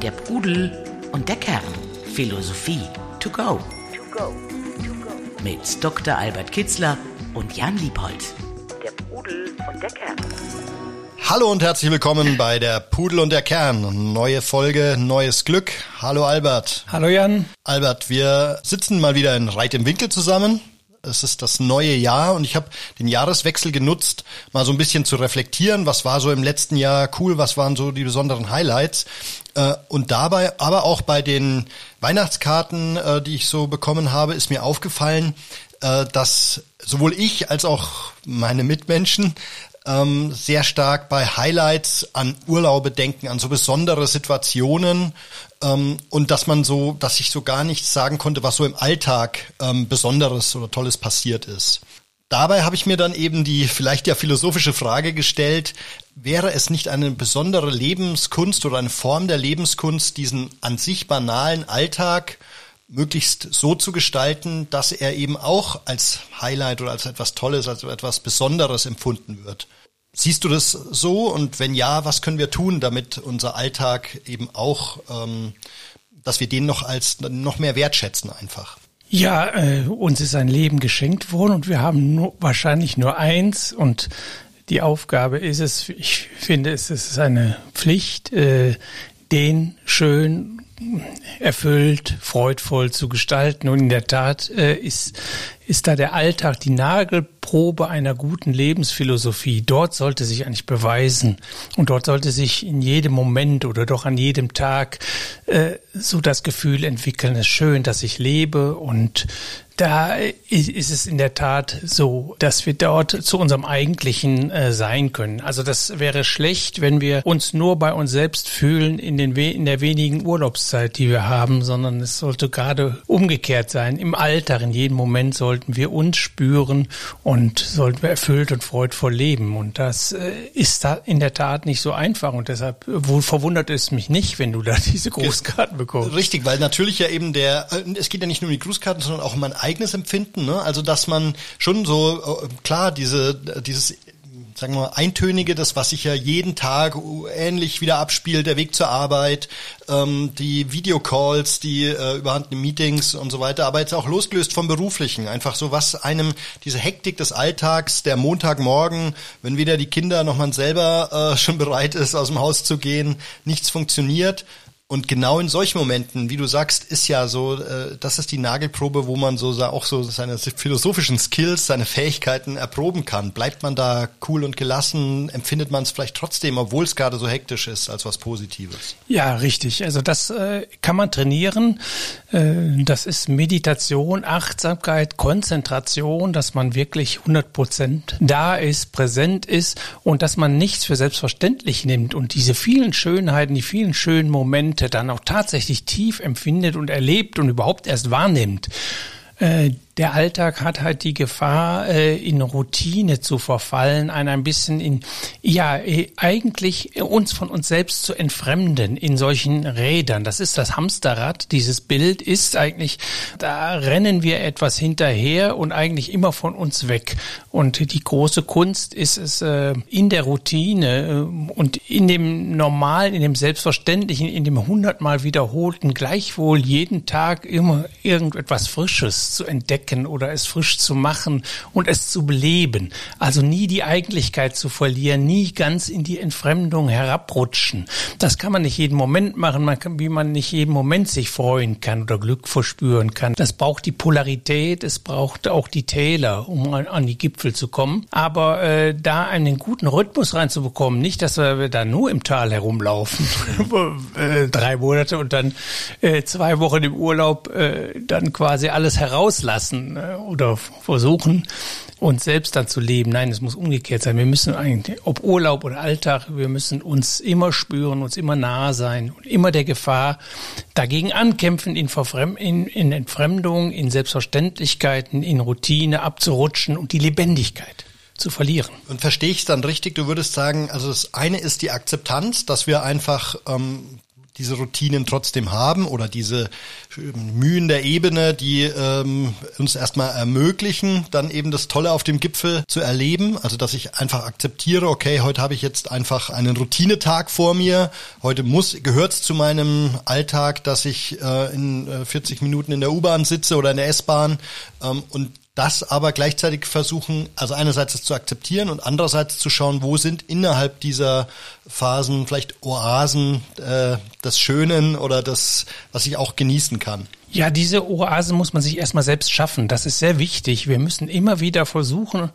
Der Pudel und der Kern. Philosophie to go. Mit Dr. Albert Kitzler und Jan Liebold. Der Pudel und der Kern. Hallo und herzlich willkommen bei der Pudel und der Kern. Neue Folge, neues Glück. Hallo Albert. Hallo Jan. Albert, wir sitzen mal wieder in Reit im Winkel zusammen. Es ist das neue Jahr und ich habe den Jahreswechsel genutzt, mal so ein bisschen zu reflektieren, was war so im letzten Jahr cool, was waren so die besonderen Highlights. Äh, und dabei, aber auch bei den Weihnachtskarten, äh, die ich so bekommen habe, ist mir aufgefallen, äh, dass sowohl ich als auch meine Mitmenschen ähm, sehr stark bei Highlights an Urlaube denken, an so besondere Situationen ähm, und dass man so, dass ich so gar nichts sagen konnte, was so im Alltag ähm, Besonderes oder Tolles passiert ist. Dabei habe ich mir dann eben die vielleicht ja philosophische Frage gestellt, wäre es nicht eine besondere Lebenskunst oder eine Form der Lebenskunst, diesen an sich banalen Alltag möglichst so zu gestalten, dass er eben auch als Highlight oder als etwas Tolles, als etwas Besonderes empfunden wird. Siehst du das so? Und wenn ja, was können wir tun, damit unser Alltag eben auch, ähm, dass wir den noch als noch mehr wertschätzen einfach? Ja, äh, uns ist ein Leben geschenkt worden und wir haben nur, wahrscheinlich nur eins und die Aufgabe ist es, ich finde, es ist eine Pflicht, äh, den schön erfüllt, freudvoll zu gestalten. Und in der Tat äh, ist, ist da der Alltag die Nagelprobe einer guten Lebensphilosophie. Dort sollte sich eigentlich beweisen und dort sollte sich in jedem Moment oder doch an jedem Tag äh, so das Gefühl entwickeln, es ist schön, dass ich lebe und da ist es in der Tat so, dass wir dort zu unserem eigentlichen äh, sein können. Also das wäre schlecht, wenn wir uns nur bei uns selbst fühlen in, den in der wenigen Urlaubszeit, die wir haben, sondern es sollte gerade umgekehrt sein. Im Alltag, in jedem Moment sollten wir uns spüren und sollten wir erfüllt und freudvoll leben. Und das äh, ist da in der Tat nicht so einfach. Und deshalb wohl verwundert es mich nicht, wenn du da diese Grußkarten bekommst. Richtig, weil natürlich ja eben der, äh, es geht ja nicht nur um die Grußkarten, sondern auch um ein eigenes Empfinden, ne? Also dass man schon so äh, klar diese dieses sagen wir mal, eintönige, das, was sich ja jeden Tag ähnlich wieder abspielt, der Weg zur Arbeit, ähm, die Videocalls, die äh, überhandenen Meetings und so weiter, aber jetzt auch losgelöst vom Beruflichen. Einfach so, was einem diese Hektik des Alltags, der Montagmorgen, wenn weder die Kinder noch man selber äh, schon bereit ist, aus dem Haus zu gehen, nichts funktioniert und genau in solchen Momenten, wie du sagst, ist ja so, äh, das ist die Nagelprobe, wo man so auch so seine philosophischen Skills, seine Fähigkeiten erproben kann. Bleibt man da cool und gelassen? Empfindet man es vielleicht trotzdem, obwohl es gerade so hektisch ist, als was Positives? Ja, richtig. Also das äh, kann man trainieren. Äh, das ist Meditation, Achtsamkeit, Konzentration, dass man wirklich 100 Prozent da ist, präsent ist und dass man nichts für selbstverständlich nimmt und diese vielen Schönheiten, die vielen schönen Momente Momente dann auch tatsächlich tief empfindet und erlebt und überhaupt erst wahrnimmt. Äh, der Alltag hat halt die Gefahr, äh, in Routine zu verfallen, ein, ein bisschen in, ja, äh, eigentlich uns von uns selbst zu entfremden in solchen Rädern. Das ist das Hamsterrad. Dieses Bild ist eigentlich, da rennen wir etwas hinterher und eigentlich immer von uns weg. Und die große Kunst ist es, äh, in der Routine und in dem Normalen, in dem Selbstverständlichen, in dem hundertmal wiederholten, gleichwohl jeden Tag immer irgendetwas Frisches zu entdecken entdecken oder es frisch zu machen und es zu beleben. Also nie die Eigentlichkeit zu verlieren, nie ganz in die Entfremdung herabrutschen. Das kann man nicht jeden Moment machen, man kann, wie man nicht jeden Moment sich freuen kann oder Glück verspüren kann. Das braucht die Polarität, es braucht auch die Täler, um an die Gipfel zu kommen. Aber äh, da einen guten Rhythmus reinzubekommen, nicht, dass wir da nur im Tal herumlaufen, äh, drei Monate und dann äh, zwei Wochen im Urlaub äh, dann quasi alles herauslassen lassen äh, oder versuchen, uns selbst dann zu leben. Nein, es muss umgekehrt sein. Wir müssen eigentlich, ob Urlaub oder Alltag, wir müssen uns immer spüren, uns immer nahe sein und immer der Gefahr dagegen ankämpfen, in, Verfrem in, in Entfremdung, in Selbstverständlichkeiten, in Routine abzurutschen und die Lebendigkeit zu verlieren. Und verstehe ich es dann richtig? Du würdest sagen, also das eine ist die Akzeptanz, dass wir einfach ähm, diese Routinen trotzdem haben oder diese ähm, Mühen der Ebene, die ähm, uns erstmal ermöglichen, dann eben das Tolle auf dem Gipfel zu erleben. Also dass ich einfach akzeptiere, okay, heute habe ich jetzt einfach einen Routinetag vor mir. Heute muss gehört es zu meinem Alltag, dass ich äh, in äh, 40 Minuten in der U-Bahn sitze oder in der S-Bahn ähm, und das aber gleichzeitig versuchen, also einerseits es zu akzeptieren und andererseits zu schauen, wo sind innerhalb dieser Phasen vielleicht Oasen äh, des Schönen oder das, was ich auch genießen kann. Ja, diese Oasen muss man sich erstmal selbst schaffen. Das ist sehr wichtig. Wir müssen immer wieder versuchen,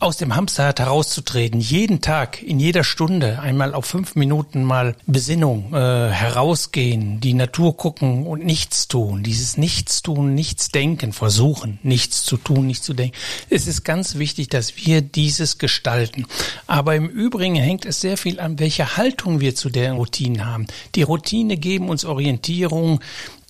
aus dem Hamsterrad herauszutreten, jeden Tag, in jeder Stunde, einmal auf fünf Minuten mal Besinnung, äh, herausgehen, die Natur gucken und nichts tun. Dieses Nichts tun, nichts denken, versuchen, nichts zu tun, nichts zu denken. Es ist ganz wichtig, dass wir dieses gestalten. Aber im Übrigen hängt es sehr viel an, welche Haltung wir zu der Routine haben. Die Routine geben uns Orientierung,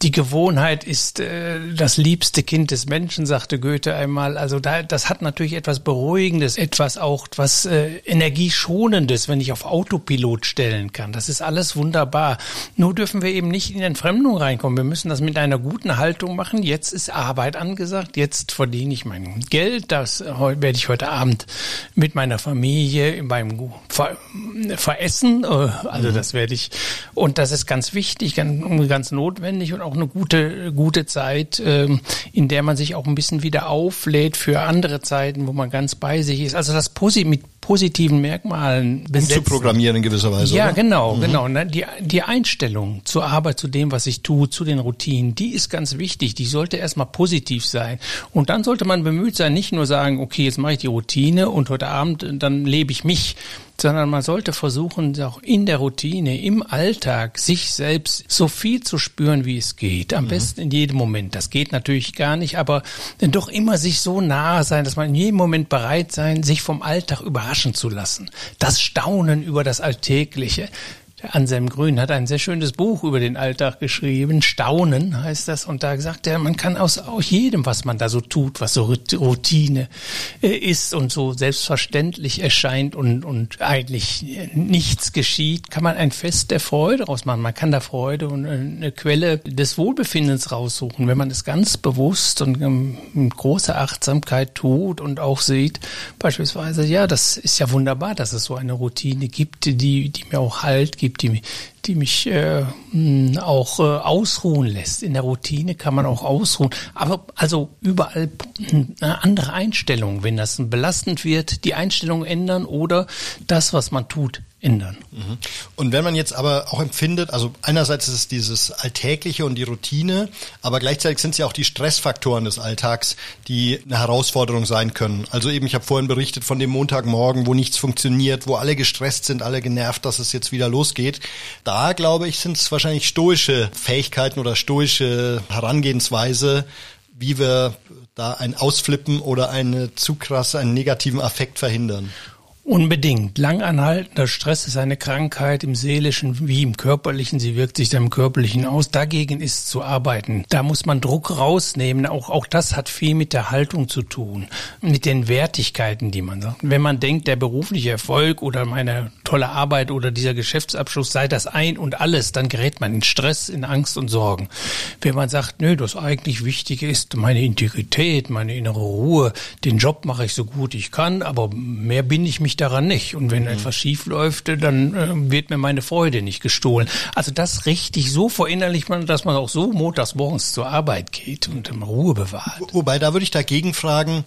die Gewohnheit ist äh, das liebste Kind des Menschen, sagte Goethe einmal. Also da, das hat natürlich etwas Beruhigendes, etwas auch was äh, Energieschonendes, wenn ich auf Autopilot stellen kann. Das ist alles wunderbar. Nur dürfen wir eben nicht in Entfremdung reinkommen. Wir müssen das mit einer guten Haltung machen. Jetzt ist Arbeit angesagt. Jetzt verdiene ich mein Geld. Das werde ich heute Abend mit meiner Familie beim Ver Veressen. Äh, also mhm. das werde ich. Und das ist ganz wichtig, ganz, ganz notwendig und auch auch eine gute, gute Zeit, ähm, in der man sich auch ein bisschen wieder auflädt für andere Zeiten, wo man ganz bei sich ist. Also das Posi mit positiven Merkmalen besetzen. Um zu programmieren in gewisser Weise. Ja, oder? genau, mhm. genau. Die, die Einstellung zur Arbeit, zu dem, was ich tue, zu den Routinen, die ist ganz wichtig. Die sollte erstmal positiv sein. Und dann sollte man bemüht sein, nicht nur sagen, okay, jetzt mache ich die Routine und heute Abend, dann lebe ich mich, sondern man sollte versuchen, auch in der Routine, im Alltag, sich selbst so viel zu spüren, wie es geht. Am mhm. besten in jedem Moment. Das geht natürlich gar nicht, aber doch immer sich so nahe sein, dass man in jedem Moment bereit sein, sich vom Alltag überraschen zu lassen. Das Staunen über das Alltägliche. Der Anselm Grün hat ein sehr schönes Buch über den Alltag geschrieben. Staunen heißt das. Und da sagt er, man kann aus, aus jedem, was man da so tut, was so Routine äh, ist und so selbstverständlich erscheint und, und eigentlich nichts geschieht, kann man ein Fest der Freude rausmachen. Man kann da Freude und eine Quelle des Wohlbefindens raussuchen, wenn man es ganz bewusst und mit großer Achtsamkeit tut und auch sieht, beispielsweise, ja, das ist ja wunderbar, dass es so eine Routine gibt, die, die mir auch Halt gibt, gibt, die, die mich äh, auch äh, ausruhen lässt. In der Routine kann man auch ausruhen. Aber also überall eine andere Einstellung, wenn das belastend wird, die Einstellung ändern oder das, was man tut, ändern. Mhm. Und wenn man jetzt aber auch empfindet, also einerseits ist es dieses Alltägliche und die Routine, aber gleichzeitig sind es ja auch die Stressfaktoren des Alltags, die eine Herausforderung sein können. Also eben, ich habe vorhin berichtet von dem Montagmorgen, wo nichts funktioniert, wo alle gestresst sind, alle genervt, dass es jetzt wieder losgeht. Da, glaube ich, sind es wahrscheinlich stoische Fähigkeiten oder stoische Herangehensweise, wie wir da ein Ausflippen oder eine zu krasse, einen negativen Affekt verhindern. Unbedingt. Langanhaltender Stress ist eine Krankheit im seelischen wie im körperlichen. Sie wirkt sich dann im körperlichen aus. Dagegen ist zu arbeiten. Da muss man Druck rausnehmen. Auch, auch das hat viel mit der Haltung zu tun. Mit den Wertigkeiten, die man sagt. Wenn man denkt, der berufliche Erfolg oder meine tolle Arbeit oder dieser Geschäftsabschluss sei das ein und alles, dann gerät man in Stress, in Angst und Sorgen. Wenn man sagt, nö, das eigentlich Wichtige ist meine Integrität, meine innere Ruhe, den Job mache ich so gut ich kann, aber mehr bin ich mich daran nicht. Und wenn mhm. etwas schief läuft, dann äh, wird mir meine Freude nicht gestohlen. Also das richtig so verinnerlicht man, dass man auch so montags morgens zur Arbeit geht und Ruhe bewahrt. Wobei, da würde ich dagegen fragen,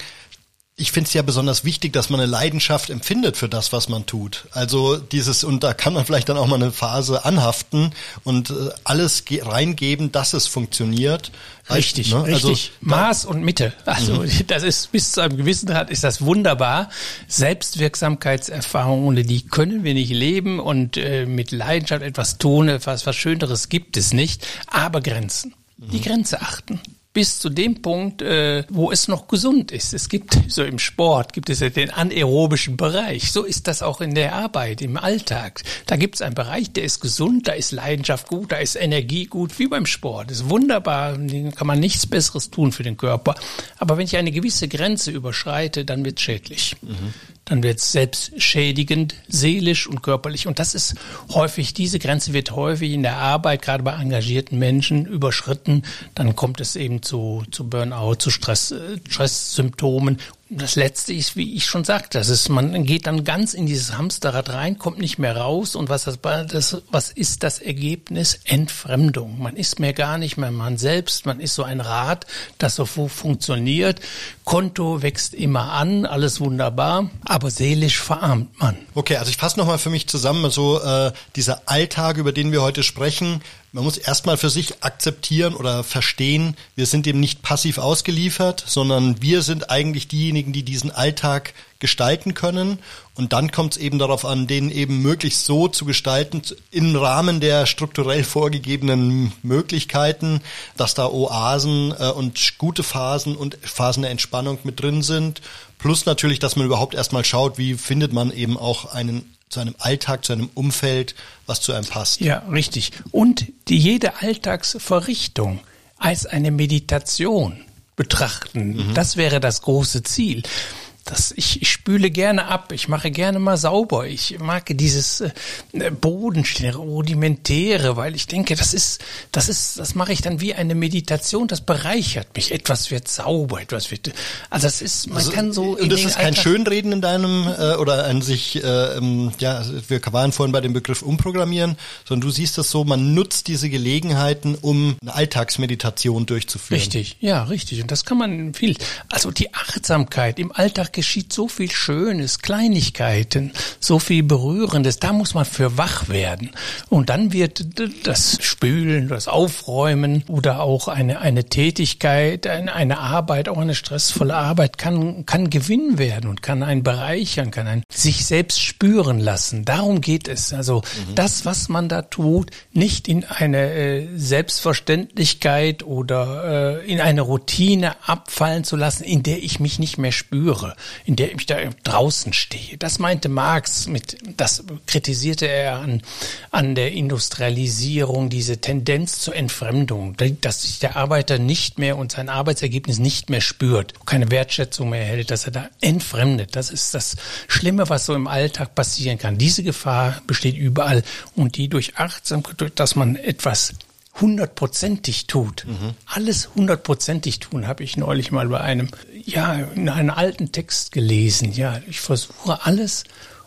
ich finde es ja besonders wichtig, dass man eine Leidenschaft empfindet für das, was man tut. Also dieses, und da kann man vielleicht dann auch mal eine Phase anhaften und äh, alles reingeben, dass es funktioniert. Richtig, ne? richtig. Also, Maß und Mitte. Also mhm. das ist bis zu einem gewissen Grad ist das wunderbar. Selbstwirksamkeitserfahrung, ohne die können wir nicht leben und äh, mit Leidenschaft etwas tun, etwas was Schöneres gibt es nicht. Aber Grenzen. Die mhm. Grenze achten bis zu dem Punkt, äh, wo es noch gesund ist. Es gibt so im Sport gibt es ja den anaerobischen Bereich. So ist das auch in der Arbeit, im Alltag. Da gibt es einen Bereich, der ist gesund, da ist Leidenschaft gut, da ist Energie gut, wie beim Sport. Das ist wunderbar, da kann man nichts Besseres tun für den Körper. Aber wenn ich eine gewisse Grenze überschreite, dann wird schädlich. Mhm. Dann wird es selbstschädigend, seelisch und körperlich. Und das ist häufig, diese Grenze wird häufig in der Arbeit, gerade bei engagierten Menschen, überschritten. Dann kommt es eben zu, zu Burnout, zu Stress, äh, Stresssymptomen das letzte ist, wie ich schon sagte, das ist, man geht dann ganz in dieses Hamsterrad rein, kommt nicht mehr raus und was das, das, was ist das Ergebnis? Entfremdung. Man ist mehr gar nicht mehr man selbst, man ist so ein Rad, das so funktioniert. Konto wächst immer an, alles wunderbar, aber seelisch verarmt man. Okay, also ich fasse nochmal für mich zusammen, so äh, dieser Alltag, über den wir heute sprechen, man muss erstmal für sich akzeptieren oder verstehen, wir sind dem nicht passiv ausgeliefert, sondern wir sind eigentlich diejenigen, die diesen Alltag gestalten können. Und dann kommt es eben darauf an, den eben möglichst so zu gestalten, im Rahmen der strukturell vorgegebenen Möglichkeiten, dass da Oasen äh, und gute Phasen und Phasen der Entspannung mit drin sind. Plus natürlich, dass man überhaupt erstmal schaut, wie findet man eben auch einen zu einem Alltag, zu einem Umfeld, was zu einem passt. Ja, richtig. Und die jede Alltagsverrichtung als eine Meditation betrachten. Mhm. Das wäre das große Ziel das, ich, ich spüle gerne ab, ich mache gerne mal sauber. Ich mag dieses äh, Bodenständige, Rudimentäre, weil ich denke, das ist, das ist, das mache ich dann wie eine Meditation, das bereichert mich. Etwas wird sauber, etwas wird, also das ist, man also, kann so. Und das ist kein Alltag Schönreden in deinem, äh, oder an sich, äh, ähm, ja, wir waren vorhin bei dem Begriff umprogrammieren, sondern du siehst das so, man nutzt diese Gelegenheiten, um eine Alltagsmeditation durchzuführen. Richtig, ja, richtig. Und das kann man viel, also die Achtsamkeit im Alltag geschieht so viel Schönes, Kleinigkeiten, so viel Berührendes. Da muss man für wach werden. Und dann wird das Spülen, das Aufräumen oder auch eine, eine Tätigkeit, eine, eine Arbeit, auch eine stressvolle Arbeit kann, kann Gewinn werden und kann einen bereichern, kann einen sich selbst spüren lassen. Darum geht es. Also mhm. das, was man da tut, nicht in eine äh, Selbstverständlichkeit oder äh, in eine Routine abfallen zu lassen, in der ich mich nicht mehr spüre in der ich da draußen stehe. Das meinte Marx mit, das kritisierte er an, an der Industrialisierung, diese Tendenz zur Entfremdung, dass sich der Arbeiter nicht mehr und sein Arbeitsergebnis nicht mehr spürt, keine Wertschätzung mehr erhält, dass er da entfremdet. Das ist das Schlimme, was so im Alltag passieren kann. Diese Gefahr besteht überall und die durch Achtsamkeit, dass man etwas hundertprozentig tut. Mhm. Alles hundertprozentig tun, habe ich neulich mal bei einem, ja, in einem alten Text gelesen. Ja, ich versuche alles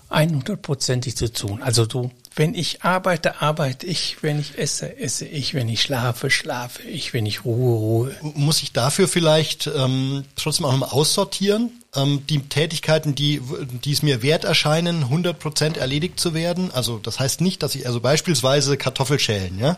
100%ig zu tun. Also so, wenn ich arbeite, arbeite ich, wenn ich esse, esse ich, wenn ich schlafe, schlafe ich, wenn ich ruhe, ruhe. Muss ich dafür vielleicht ähm, trotzdem auch nochmal aussortieren? Ähm, die Tätigkeiten, die, die es mir wert erscheinen, 100% erledigt zu werden? Also das heißt nicht, dass ich, also beispielsweise Kartoffelschälen, ja?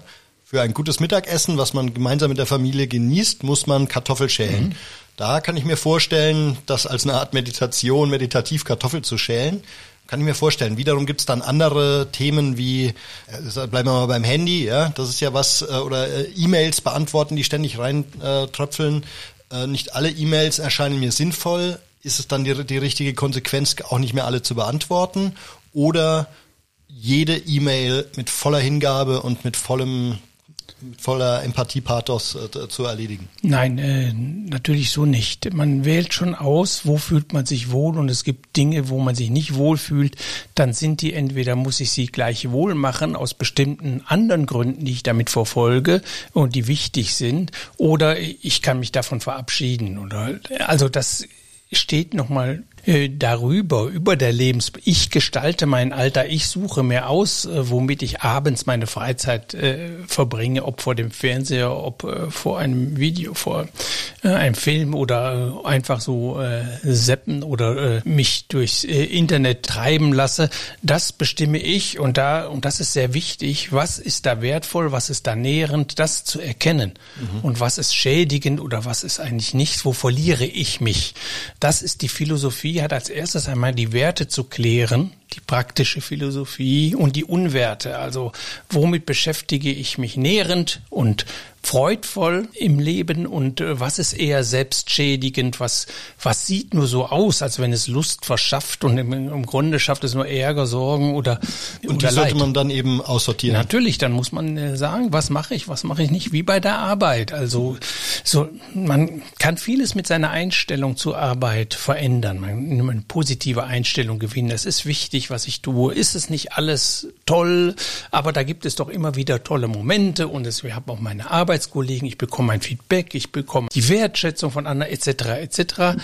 Für ein gutes Mittagessen, was man gemeinsam mit der Familie genießt, muss man Kartoffel schälen. Mhm. Da kann ich mir vorstellen, das als eine Art Meditation, meditativ Kartoffel zu schälen, kann ich mir vorstellen. Wiederum gibt's dann andere Themen wie, äh, bleiben wir mal beim Handy, ja, das ist ja was, äh, oder äh, E-Mails beantworten, die ständig reintröpfeln. Äh, nicht alle E-Mails erscheinen mir sinnvoll. Ist es dann die, die richtige Konsequenz, auch nicht mehr alle zu beantworten? Oder jede E-Mail mit voller Hingabe und mit vollem voller Empathiepathos äh, zu erledigen? Nein, äh, natürlich so nicht. Man wählt schon aus, wo fühlt man sich wohl und es gibt Dinge, wo man sich nicht wohl fühlt. Dann sind die entweder muss ich sie gleich wohl machen aus bestimmten anderen Gründen, die ich damit verfolge und die wichtig sind, oder ich kann mich davon verabschieden. Oder also das steht nochmal äh, darüber, über der Lebens... Ich gestalte mein Alter, ich suche mir aus, äh, womit ich abends meine Freizeit äh, verbringe, ob vor dem Fernseher, ob äh, vor einem Video, vor einem Film oder einfach so äh, seppen oder mich durchs Internet treiben lasse. Das bestimme ich und da, und das ist sehr wichtig, was ist da wertvoll, was ist da nährend, das zu erkennen. Mhm. Und was ist schädigend oder was ist eigentlich nichts, wo verliere ich mich. Das ist die Philosophie hat als erstes einmal die Werte zu klären, die praktische Philosophie und die Unwerte. Also womit beschäftige ich mich nährend und freudvoll im Leben und äh, was ist eher selbstschädigend, was, was sieht nur so aus, als wenn es Lust verschafft und im, im Grunde schafft es nur Ärger, Sorgen oder Und oder die sollte man dann eben aussortieren. Natürlich, dann muss man äh, sagen, was mache ich, was mache ich nicht, wie bei der Arbeit. Also so, man kann vieles mit seiner Einstellung zur Arbeit verändern. Man kann eine positive Einstellung gewinnen. Es ist wichtig, was ich tue. Ist es nicht alles toll, aber da gibt es doch immer wieder tolle Momente und es, wir haben auch meine Arbeit Arbeitskollegen, ich bekomme ein Feedback, ich bekomme die Wertschätzung von anderen etc. etc.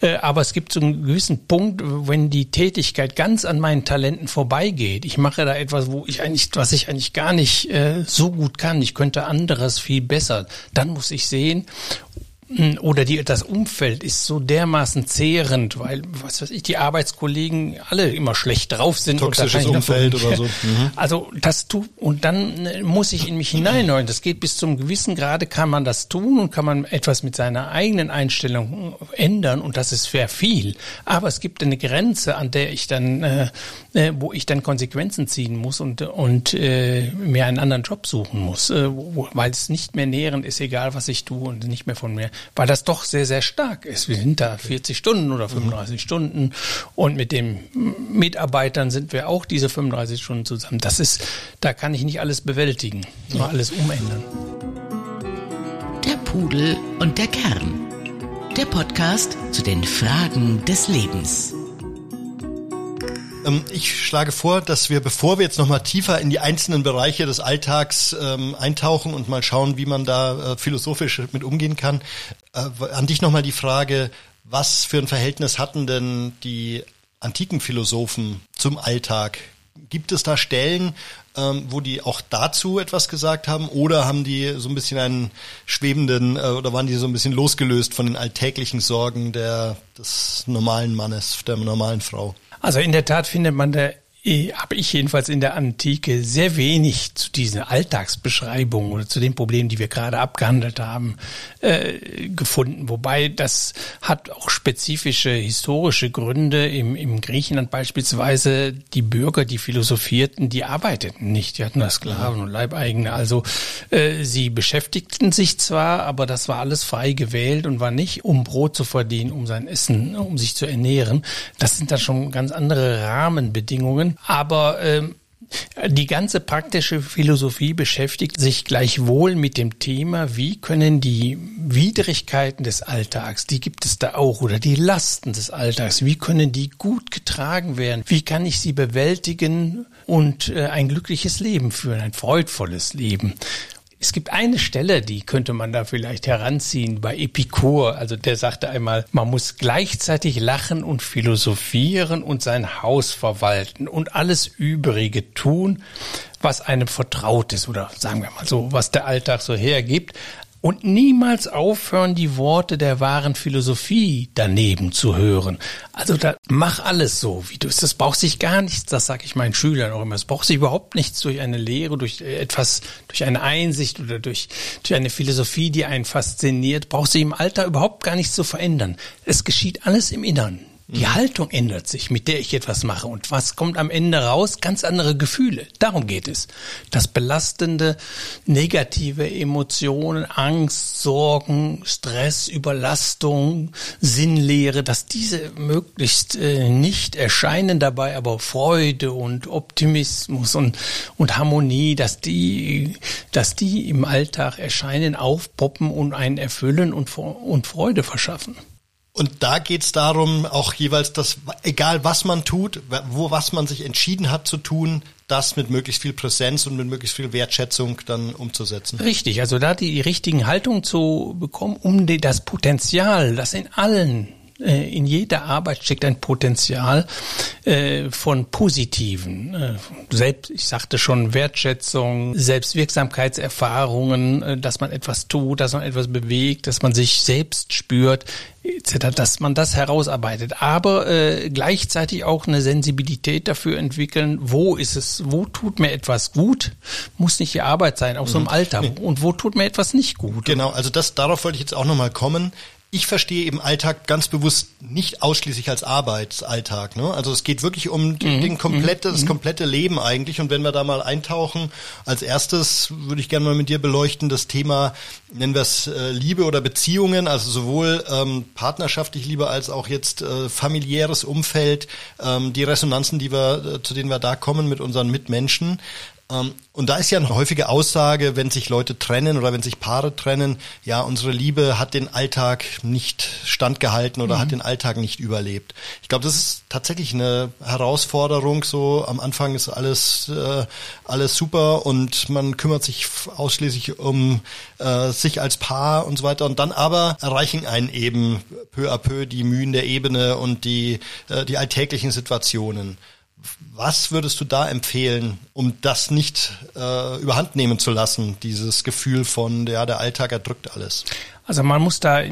Äh, aber es gibt so einen gewissen Punkt, wenn die Tätigkeit ganz an meinen Talenten vorbeigeht. Ich mache da etwas, wo ich eigentlich, was ich eigentlich gar nicht äh, so gut kann. Ich könnte anderes viel besser. Dann muss ich sehen, oder die, das Umfeld ist so dermaßen zehrend, weil, was weiß ich, die Arbeitskollegen alle immer schlecht drauf sind. Toxisches Umfeld oder so. Mhm. Also das tu und dann äh, muss ich in mich hineinhören. Das geht bis zum gewissen Grade, kann man das tun und kann man etwas mit seiner eigenen Einstellung ändern und das ist sehr viel. Aber es gibt eine Grenze, an der ich dann, äh, äh, wo ich dann Konsequenzen ziehen muss und, und äh, mir einen anderen Job suchen muss, äh, wo, weil es nicht mehr nährend ist, egal was ich tue und nicht mehr von mir weil das doch sehr, sehr stark ist. Wir sind da 40 Stunden oder 35 mhm. Stunden und mit den Mitarbeitern sind wir auch diese 35 Stunden zusammen. Das ist, da kann ich nicht alles bewältigen, nur alles umändern. Der Pudel und der Kern. Der Podcast zu den Fragen des Lebens. Ähm, ich schlage vor, dass wir, bevor wir jetzt nochmal tiefer in die einzelnen Bereiche des Alltags ähm, eintauchen und mal schauen, wie man da äh, philosophisch mit umgehen kann, äh, an dich nochmal die Frage, was für ein Verhältnis hatten denn die antiken Philosophen zum Alltag? Gibt es da Stellen, ähm, wo die auch dazu etwas gesagt haben oder haben die so ein bisschen einen schwebenden äh, oder waren die so ein bisschen losgelöst von den alltäglichen Sorgen der, des normalen Mannes, der normalen Frau? Also in der Tat findet man da habe ich jedenfalls in der Antike sehr wenig zu diesen Alltagsbeschreibungen oder zu den Problemen, die wir gerade abgehandelt haben, äh, gefunden. Wobei das hat auch spezifische historische Gründe. Im, Im Griechenland beispielsweise die Bürger, die philosophierten, die arbeiteten nicht. Die hatten da Sklaven und Leibeigene. Also äh, sie beschäftigten sich zwar, aber das war alles frei gewählt und war nicht, um Brot zu verdienen, um sein Essen, um sich zu ernähren. Das sind dann schon ganz andere Rahmenbedingungen aber ähm, die ganze praktische Philosophie beschäftigt sich gleichwohl mit dem Thema, wie können die Widrigkeiten des Alltags, die gibt es da auch, oder die Lasten des Alltags, wie können die gut getragen werden? Wie kann ich sie bewältigen und äh, ein glückliches Leben führen, ein freudvolles Leben? Es gibt eine Stelle, die könnte man da vielleicht heranziehen bei Epikur. Also der sagte einmal, man muss gleichzeitig lachen und philosophieren und sein Haus verwalten und alles Übrige tun, was einem vertraut ist oder sagen wir mal so, was der Alltag so hergibt und niemals aufhören, die Worte der wahren Philosophie daneben zu hören. Also da mach alles so, wie du es. Das braucht sich gar nichts, das sage ich meinen Schülern auch immer. Es braucht sich überhaupt nichts durch eine Lehre, durch etwas, durch eine Einsicht oder durch, durch eine Philosophie, die einen fasziniert, braucht sich im Alter überhaupt gar nichts zu verändern. Es geschieht alles im Innern. Die mhm. Haltung ändert sich, mit der ich etwas mache. Und was kommt am Ende raus? Ganz andere Gefühle. Darum geht es. Das belastende, negative Emotionen, Angst, Sorgen, Stress, Überlastung, Sinnlehre, dass diese möglichst äh, nicht erscheinen dabei, aber Freude und Optimismus und, und Harmonie, dass die, dass die im Alltag erscheinen, aufpoppen und einen erfüllen und, und Freude verschaffen. Und da geht's darum, auch jeweils das, egal was man tut, wo was man sich entschieden hat zu tun, das mit möglichst viel Präsenz und mit möglichst viel Wertschätzung dann umzusetzen. Richtig, also da die richtigen Haltung zu bekommen, um das Potenzial, das in allen in jeder Arbeit steckt ein Potenzial äh, von positiven, äh, selbst, ich sagte schon, Wertschätzung, Selbstwirksamkeitserfahrungen, äh, dass man etwas tut, dass man etwas bewegt, dass man sich selbst spürt, etc., dass man das herausarbeitet, aber äh, gleichzeitig auch eine Sensibilität dafür entwickeln, wo ist es, wo tut mir etwas gut, muss nicht die Arbeit sein, auch so im mhm. Alter, und wo tut mir etwas nicht gut. Genau, also das darauf wollte ich jetzt auch nochmal kommen ich verstehe eben Alltag ganz bewusst nicht ausschließlich als Arbeitsalltag. Ne? Also es geht wirklich um mhm. den komplette, das mhm. komplette Leben eigentlich. Und wenn wir da mal eintauchen, als erstes würde ich gerne mal mit dir beleuchten das Thema, nennen wir es äh, Liebe oder Beziehungen, also sowohl ähm, partnerschaftlich Liebe als auch jetzt äh, familiäres Umfeld, ähm, die Resonanzen, die wir, äh, zu denen wir da kommen mit unseren Mitmenschen. Ähm, und da ist ja eine häufige Aussage, wenn sich Leute trennen oder wenn sich Paare trennen, ja, unsere Liebe hat den Alltag nicht standgehalten oder mhm. hat den Alltag nicht überlebt. Ich glaube, das ist tatsächlich eine Herausforderung. So am Anfang ist alles äh, alles super und man kümmert sich ausschließlich um äh, sich als Paar und so weiter. Und dann aber erreichen einen eben peu à peu die Mühen der Ebene und die äh, die alltäglichen Situationen. Was würdest du da empfehlen, um das nicht äh, überhand nehmen zu lassen, dieses Gefühl von, ja, der Alltag erdrückt alles? Also man muss da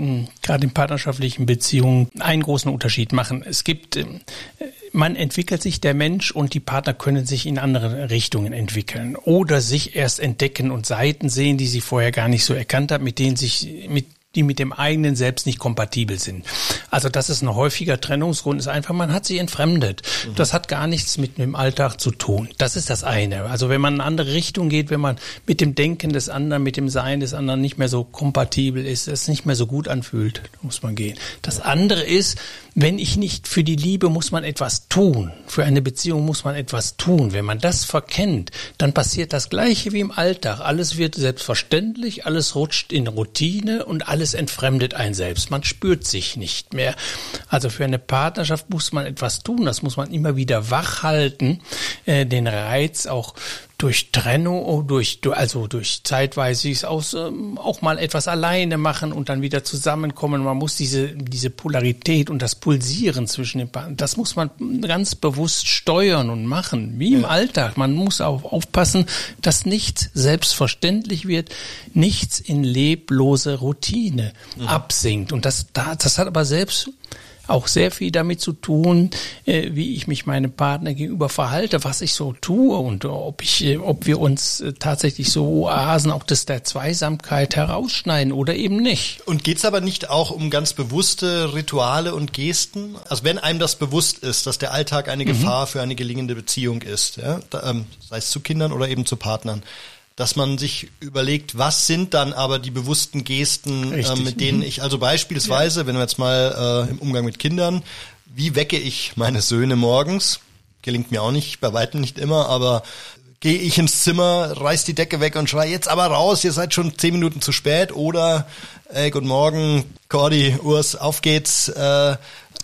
gerade in partnerschaftlichen Beziehungen einen großen Unterschied machen. Es gibt, äh, man entwickelt sich der Mensch und die Partner können sich in andere Richtungen entwickeln oder sich erst entdecken und Seiten sehen, die sie vorher gar nicht so erkannt haben, mit denen sich, mit die mit dem eigenen Selbst nicht kompatibel sind. Also das ist ein häufiger Trennungsgrund, ist einfach, man hat sich entfremdet. Mhm. Das hat gar nichts mit dem Alltag zu tun. Das ist das eine. Also wenn man in eine andere Richtung geht, wenn man mit dem Denken des anderen, mit dem Sein des anderen nicht mehr so kompatibel ist, es nicht mehr so gut anfühlt, muss man gehen. Das andere ist, wenn ich nicht für die Liebe muss man etwas tun, für eine Beziehung muss man etwas tun. Wenn man das verkennt, dann passiert das Gleiche wie im Alltag. Alles wird selbstverständlich, alles rutscht in Routine und alles entfremdet einen selbst. Man spürt sich nicht mehr. Also für eine Partnerschaft muss man etwas tun. Das muss man immer wieder wach halten, äh, den Reiz auch durch Trennung, oh, durch, also durch zeitweise aus, ähm, auch mal etwas alleine machen und dann wieder zusammenkommen. Man muss diese, diese Polarität und das Pulsieren zwischen den Partnern, das muss man ganz bewusst steuern und machen, wie im ja. Alltag. Man muss auch aufpassen, dass nichts selbstverständlich wird, nichts in leblose Routine mhm. absinkt. Und das, das hat aber selbst auch sehr viel damit zu tun, äh, wie ich mich meinem Partner gegenüber verhalte, was ich so tue und ob ich, äh, ob wir uns äh, tatsächlich so Oasen auch des der Zweisamkeit herausschneiden oder eben nicht. Und geht's aber nicht auch um ganz bewusste Rituale und Gesten? Also wenn einem das bewusst ist, dass der Alltag eine mhm. Gefahr für eine gelingende Beziehung ist, ja, ähm, sei es zu Kindern oder eben zu Partnern, dass man sich überlegt, was sind dann aber die bewussten Gesten, äh, mit denen ich, also beispielsweise, ja. wenn wir jetzt mal äh, im Umgang mit Kindern, wie wecke ich meine Söhne morgens? Gelingt mir auch nicht, bei weitem nicht immer, aber gehe ich ins Zimmer, reiß die Decke weg und schrei jetzt aber raus, ihr seid schon zehn Minuten zu spät oder ey, guten Morgen, Cordy, Urs, auf geht's, äh,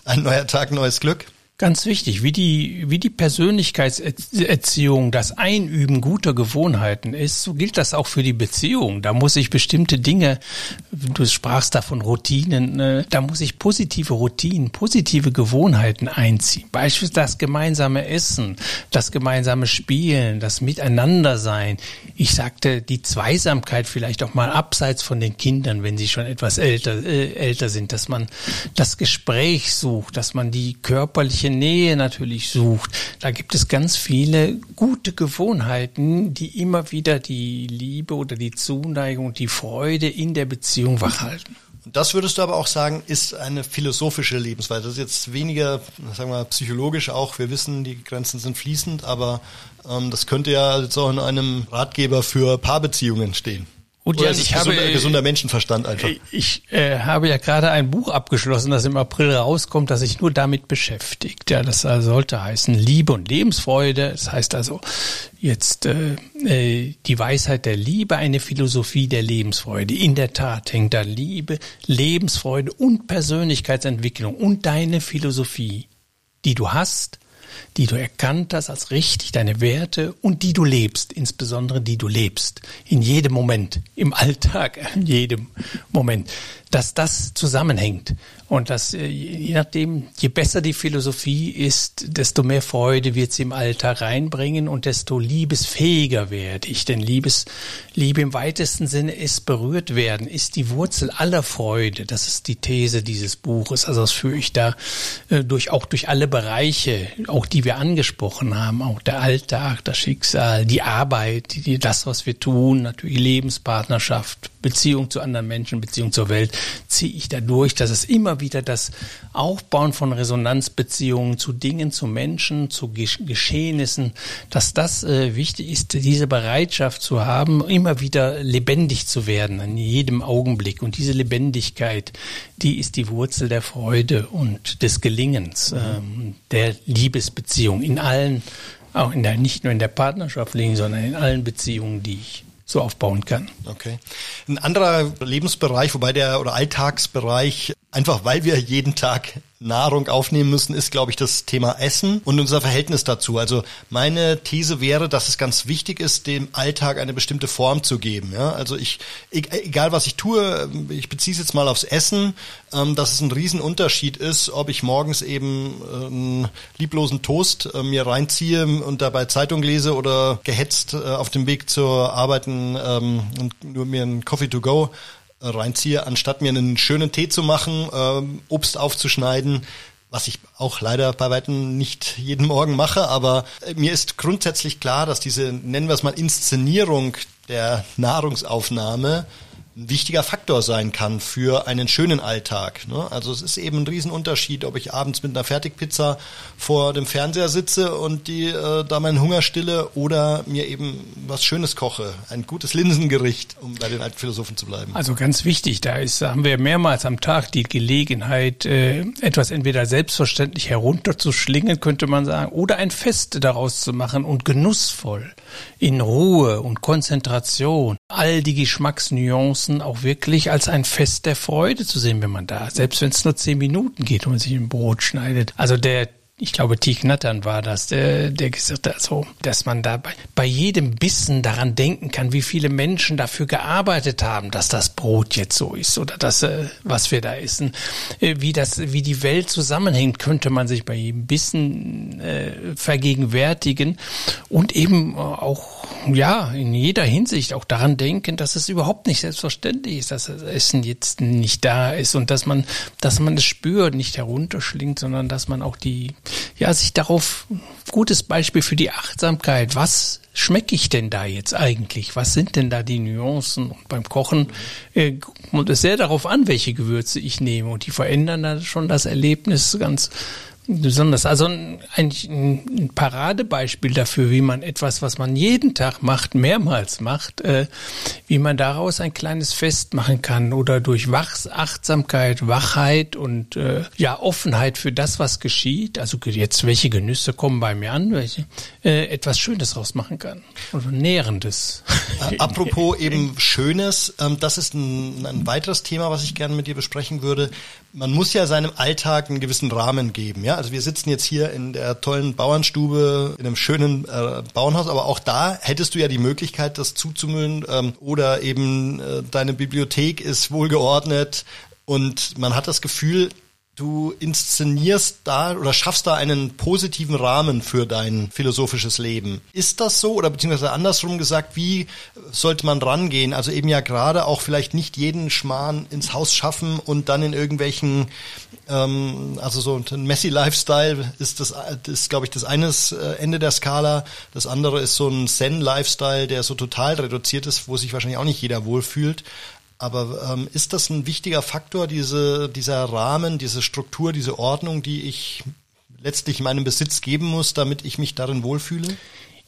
ein neuer Tag, neues Glück. Ganz wichtig, wie die, wie die Persönlichkeitserziehung das Einüben guter Gewohnheiten ist, so gilt das auch für die Beziehung. Da muss ich bestimmte Dinge, du sprachst da von Routinen, ne, da muss ich positive Routinen, positive Gewohnheiten einziehen. Beispielsweise das gemeinsame Essen, das gemeinsame Spielen, das Miteinandersein. Ich sagte, die Zweisamkeit vielleicht auch mal abseits von den Kindern, wenn sie schon etwas älter, äh, älter sind, dass man das Gespräch sucht, dass man die körperliche körperliche Nähe natürlich sucht. Da gibt es ganz viele gute Gewohnheiten, die immer wieder die Liebe oder die Zuneigung, die Freude in der Beziehung wachhalten. Das würdest du aber auch sagen, ist eine philosophische Lebensweise. Das ist jetzt weniger, sagen wir, psychologisch auch. Wir wissen, die Grenzen sind fließend, aber ähm, das könnte ja jetzt auch in einem Ratgeber für Paarbeziehungen stehen. Und ja, ich habe gesunder, gesunder Menschenverstand einfach. Ich äh, habe ja gerade ein Buch abgeschlossen, das im April rauskommt, das sich nur damit beschäftigt. Ja, das sollte heißen Liebe und Lebensfreude. Das heißt also jetzt äh, äh, die Weisheit der Liebe, eine Philosophie der Lebensfreude. In der Tat hängt da Liebe, Lebensfreude und Persönlichkeitsentwicklung und deine Philosophie, die du hast, die du erkannt hast als richtig, deine Werte und die du lebst, insbesondere die du lebst, in jedem Moment, im Alltag, in jedem Moment dass das zusammenhängt und dass äh, je nachdem, je besser die Philosophie ist, desto mehr Freude wird sie im Alltag reinbringen und desto liebesfähiger werde ich. Denn Liebes, Liebe im weitesten Sinne ist berührt werden, ist die Wurzel aller Freude. Das ist die These dieses Buches. Also das führe ich da äh, durch, auch durch alle Bereiche, auch die wir angesprochen haben, auch der Alltag, das Schicksal, die Arbeit, die, das, was wir tun, natürlich Lebenspartnerschaft, Beziehung zu anderen Menschen, Beziehung zur Welt, ziehe ich da durch, dass es immer wieder das Aufbauen von Resonanzbeziehungen zu Dingen, zu Menschen, zu Geschehnissen, dass das äh, wichtig ist, diese Bereitschaft zu haben, immer wieder lebendig zu werden in jedem Augenblick. Und diese Lebendigkeit, die ist die Wurzel der Freude und des Gelingens, ähm, der Liebesbeziehung in allen, auch in der, nicht nur in der Partnerschaft liegen, sondern in allen Beziehungen, die ich so aufbauen kann. Okay. Ein anderer Lebensbereich, wobei der oder Alltagsbereich, einfach weil wir jeden Tag Nahrung aufnehmen müssen, ist, glaube ich, das Thema Essen und unser Verhältnis dazu. Also meine These wäre, dass es ganz wichtig ist, dem Alltag eine bestimmte Form zu geben. Ja? Also ich, e-, egal was ich tue, ich beziehe es jetzt mal aufs Essen, ähm, dass es ein Riesenunterschied ist, ob ich morgens eben einen lieblosen Toast äh, mir reinziehe und dabei Zeitung lese oder gehetzt äh, auf dem Weg zur Arbeiten ähm, und nur mir einen Coffee to go reinziehe, anstatt mir einen schönen Tee zu machen, ähm, Obst aufzuschneiden, was ich auch leider bei weitem nicht jeden Morgen mache, aber äh, mir ist grundsätzlich klar, dass diese, nennen wir es mal, Inszenierung der Nahrungsaufnahme ein wichtiger Faktor sein kann für einen schönen Alltag. Ne? Also es ist eben ein Riesenunterschied, ob ich abends mit einer Fertigpizza vor dem Fernseher sitze und die äh, da meinen Hunger stille oder mir eben was Schönes koche, ein gutes Linsengericht, um bei den alten Philosophen zu bleiben. Also ganz wichtig, da ist, haben wir mehrmals am Tag die Gelegenheit, äh, etwas entweder selbstverständlich herunterzuschlingen, könnte man sagen, oder ein Fest daraus zu machen und genussvoll, in Ruhe und Konzentration, all die Geschmacksnuancen auch wirklich als ein Fest der Freude zu sehen, wenn man da, selbst wenn es nur zehn Minuten geht und man sich ein Brot schneidet. Also der ich glaube, Tieg Nattern war das, der, der gesagt hat, so, dass man da bei, bei jedem Bissen daran denken kann, wie viele Menschen dafür gearbeitet haben, dass das Brot jetzt so ist oder das, äh, was wir da essen, äh, wie das, wie die Welt zusammenhängt, könnte man sich bei jedem Bissen äh, vergegenwärtigen und eben auch, ja, in jeder Hinsicht auch daran denken, dass es überhaupt nicht selbstverständlich ist, dass das Essen jetzt nicht da ist und dass man, dass man es spürt, nicht herunterschlingt, sondern dass man auch die ja, sich darauf, gutes Beispiel für die Achtsamkeit. Was schmecke ich denn da jetzt eigentlich? Was sind denn da die Nuancen? Und beim Kochen äh, es sehr darauf an, welche Gewürze ich nehme. Und die verändern dann schon das Erlebnis ganz besonders. Also eigentlich ein Paradebeispiel dafür, wie man etwas, was man jeden Tag macht, mehrmals macht, äh, wie man daraus ein kleines Fest machen kann oder durch Wachs, Achtsamkeit, Wachheit und äh, ja Offenheit für das, was geschieht. Also jetzt welche Genüsse kommen bei mir an, welche äh, etwas Schönes rausmachen kann oder Nährendes. Äh, apropos eben Schönes, ähm, das ist ein, ein weiteres Thema, was ich gerne mit dir besprechen würde. Man muss ja seinem Alltag einen gewissen Rahmen geben, ja? Also wir sitzen jetzt hier in der tollen Bauernstube in einem schönen äh, Bauernhaus, aber auch da hättest du ja die Möglichkeit, das zuzumüllen ähm, oder eben äh, deine Bibliothek ist wohlgeordnet und man hat das Gefühl, du inszenierst da oder schaffst da einen positiven Rahmen für dein philosophisches Leben. Ist das so oder beziehungsweise andersrum gesagt, wie sollte man rangehen? Also eben ja gerade auch vielleicht nicht jeden Schmarrn ins Haus schaffen und dann in irgendwelchen, ähm, also so ein Messi-Lifestyle ist das, ist glaube ich das eine äh, Ende der Skala. Das andere ist so ein Zen-Lifestyle, der so total reduziert ist, wo sich wahrscheinlich auch nicht jeder wohlfühlt. Aber ähm, ist das ein wichtiger Faktor, diese, dieser Rahmen, diese Struktur, diese Ordnung, die ich letztlich meinem Besitz geben muss, damit ich mich darin wohlfühle?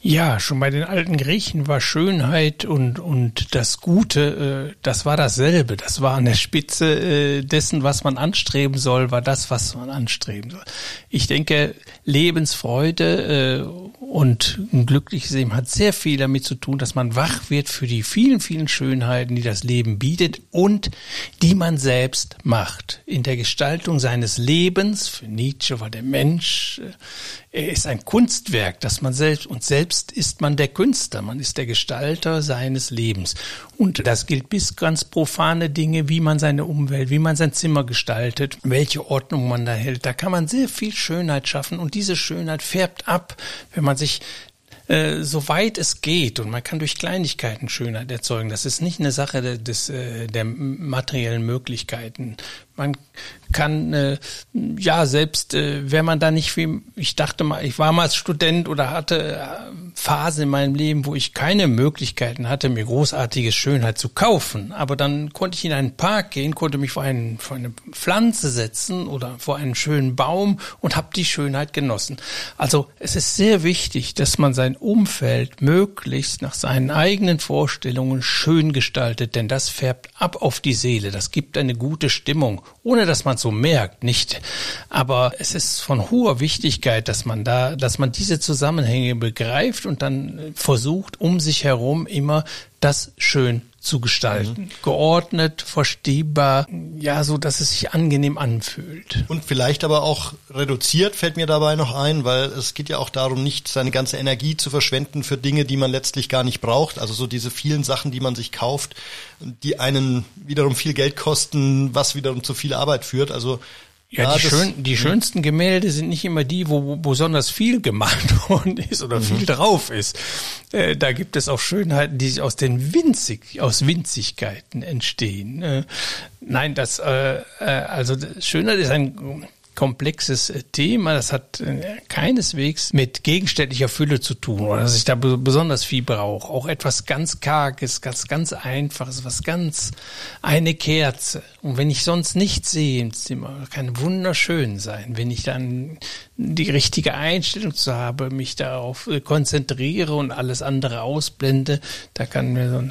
Ja, schon bei den alten Griechen war Schönheit und, und das Gute, äh, das war dasselbe. Das war an der Spitze äh, dessen, was man anstreben soll, war das, was man anstreben soll. Ich denke, Lebensfreude äh, und ein glückliches Leben hat sehr viel damit zu tun, dass man wach wird für die vielen, vielen Schönheiten, die das Leben bietet und die man selbst macht. In der Gestaltung seines Lebens, für Nietzsche war der Mensch, äh, er ist ein Kunstwerk, das man selbst, und selbst ist man der Künstler, man ist der Gestalter seines Lebens. Und das gilt bis ganz profane Dinge, wie man seine Umwelt, wie man sein Zimmer gestaltet, welche Ordnung man da hält. Da kann man sehr viel Schönheit schaffen und diese Schönheit färbt ab, wenn man sich äh, soweit es geht und man kann durch Kleinigkeiten Schönheit erzeugen. Das ist nicht eine Sache des, äh, der materiellen Möglichkeiten. Man kann, äh, ja, selbst äh, wenn man da nicht viel, ich dachte mal, ich war mal Student oder hatte äh, Phasen in meinem Leben, wo ich keine Möglichkeiten hatte, mir großartige Schönheit zu kaufen. Aber dann konnte ich in einen Park gehen, konnte mich vor, einen, vor eine Pflanze setzen oder vor einen schönen Baum und habe die Schönheit genossen. Also es ist sehr wichtig, dass man sein Umfeld möglichst nach seinen eigenen Vorstellungen schön gestaltet, denn das färbt ab auf die Seele. Das gibt eine gute Stimmung ohne dass man so merkt, nicht. Aber es ist von hoher Wichtigkeit, dass man da, dass man diese Zusammenhänge begreift und dann versucht, um sich herum immer das schön zu gestalten. Mhm. Geordnet, verstehbar, ja, so dass es sich angenehm anfühlt. Und vielleicht aber auch reduziert fällt mir dabei noch ein, weil es geht ja auch darum, nicht seine ganze Energie zu verschwenden für Dinge, die man letztlich gar nicht braucht. Also so diese vielen Sachen, die man sich kauft, die einen wiederum viel Geld kosten, was wiederum zu viel Arbeit führt. Also ja, ja die, schön, die schönsten Gemälde sind nicht immer die, wo, wo besonders viel gemalt worden ist oder mhm. viel drauf ist. Äh, da gibt es auch Schönheiten, die aus den winzig, aus Winzigkeiten entstehen. Äh, nein, das, äh, äh also Schönheit ist ein komplexes äh, Thema. Das hat äh, keineswegs mit gegenständlicher Fülle zu tun oder dass ich da besonders viel brauche. Auch etwas ganz Karges, ganz, ganz Einfaches, was ganz eine Kerze. Und wenn ich sonst nichts sehe im Zimmer, kann wunderschön sein. Wenn ich dann die richtige Einstellung zu habe, mich darauf äh, konzentriere und alles andere ausblende, da kann mir so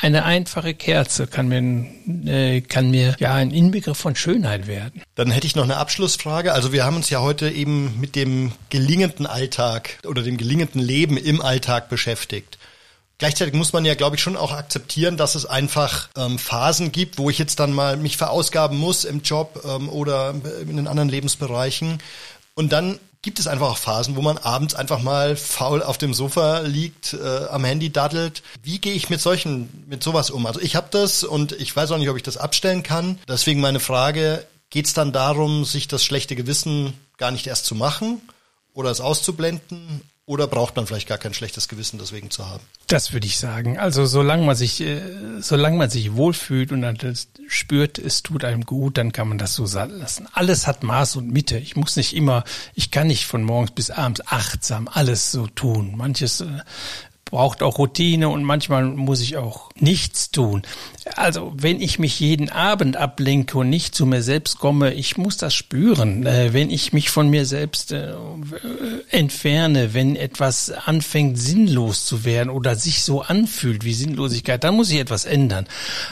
eine einfache Kerze kann mir, kann mir ja ein Inbegriff von Schönheit werden. Dann hätte ich noch eine Abschlussfrage Frage. Also wir haben uns ja heute eben mit dem gelingenden Alltag oder dem gelingenden Leben im Alltag beschäftigt. Gleichzeitig muss man ja, glaube ich, schon auch akzeptieren, dass es einfach ähm, Phasen gibt, wo ich jetzt dann mal mich verausgaben muss im Job ähm, oder in den anderen Lebensbereichen. Und dann gibt es einfach auch Phasen, wo man abends einfach mal faul auf dem Sofa liegt, äh, am Handy daddelt. Wie gehe ich mit solchen, mit sowas um? Also ich habe das und ich weiß auch nicht, ob ich das abstellen kann. Deswegen meine Frage, Geht es dann darum, sich das schlechte Gewissen gar nicht erst zu machen oder es auszublenden? Oder braucht man vielleicht gar kein schlechtes Gewissen deswegen zu haben? Das würde ich sagen. Also solange man sich, äh, solange man sich wohlfühlt und dann spürt, es tut einem gut, dann kann man das so lassen. Alles hat Maß und Mitte. Ich muss nicht immer, ich kann nicht von morgens bis abends achtsam alles so tun. Manches äh, braucht auch Routine und manchmal muss ich auch nichts tun. Also wenn ich mich jeden Abend ablenke und nicht zu mir selbst komme, ich muss das spüren. Äh, wenn ich mich von mir selbst äh, entferne, wenn etwas anfängt sinnlos zu werden oder sich so anfühlt wie Sinnlosigkeit, dann muss ich etwas ändern.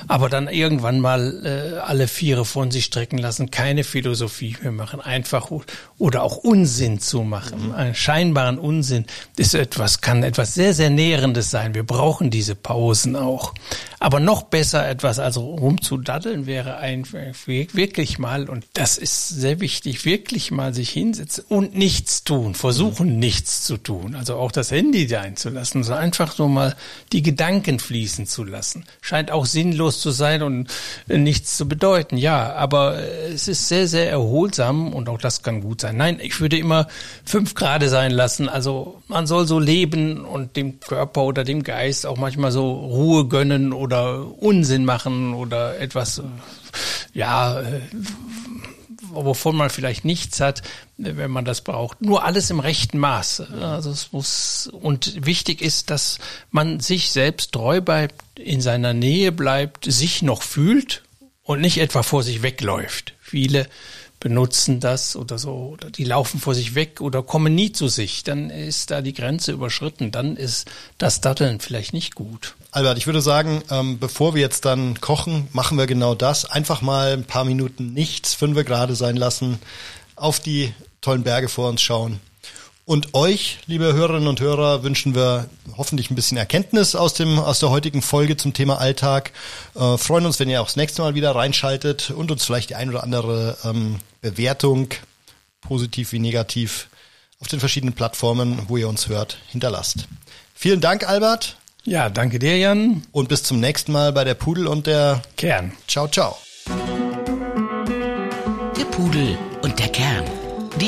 Aber dann irgendwann mal äh, alle Viere von sich strecken lassen, keine Philosophie mehr machen, einfach oder auch Unsinn zu machen, mhm. einen scheinbaren Unsinn, ist etwas, kann etwas sehr, sehr Nährendes sein. Wir brauchen diese Pausen auch. Aber noch besser etwas als rumzudaddeln wäre einfach wirklich mal, und das ist sehr wichtig, wirklich mal sich hinsetzen und nichts tun, versuchen nichts zu tun. Also auch das Handy sein zu lassen, so einfach nur mal die Gedanken fließen zu lassen. Scheint auch sinnlos zu sein und nichts zu bedeuten, ja, aber es ist sehr, sehr erholsam und auch das kann gut sein. Nein, ich würde immer fünf Grade sein lassen. Also man soll so leben und dem Körper oder dem Geist auch manchmal so Ruhe gönnen oder oder Unsinn machen oder etwas, ja, äh, wovon man vielleicht nichts hat, wenn man das braucht. Nur alles im rechten Maß. Also es muss, und wichtig ist, dass man sich selbst treu bleibt, in seiner Nähe bleibt, sich noch fühlt und nicht etwa vor sich wegläuft. Viele benutzen das oder so, oder die laufen vor sich weg oder kommen nie zu sich, dann ist da die Grenze überschritten, dann ist das Datteln vielleicht nicht gut. Albert, ich würde sagen, ähm, bevor wir jetzt dann kochen, machen wir genau das. Einfach mal ein paar Minuten nichts, fünf gerade sein lassen, auf die tollen Berge vor uns schauen und euch, liebe Hörerinnen und Hörer, wünschen wir hoffentlich ein bisschen Erkenntnis aus dem aus der heutigen Folge zum Thema Alltag. Äh, freuen uns, wenn ihr auch das nächste Mal wieder reinschaltet und uns vielleicht die ein oder andere ähm, Bewertung, positiv wie negativ, auf den verschiedenen Plattformen, wo ihr uns hört, hinterlasst. Vielen Dank, Albert. Ja, danke dir, Jan. Und bis zum nächsten Mal bei der Pudel und der Kern. Ciao, ciao. Der Pudel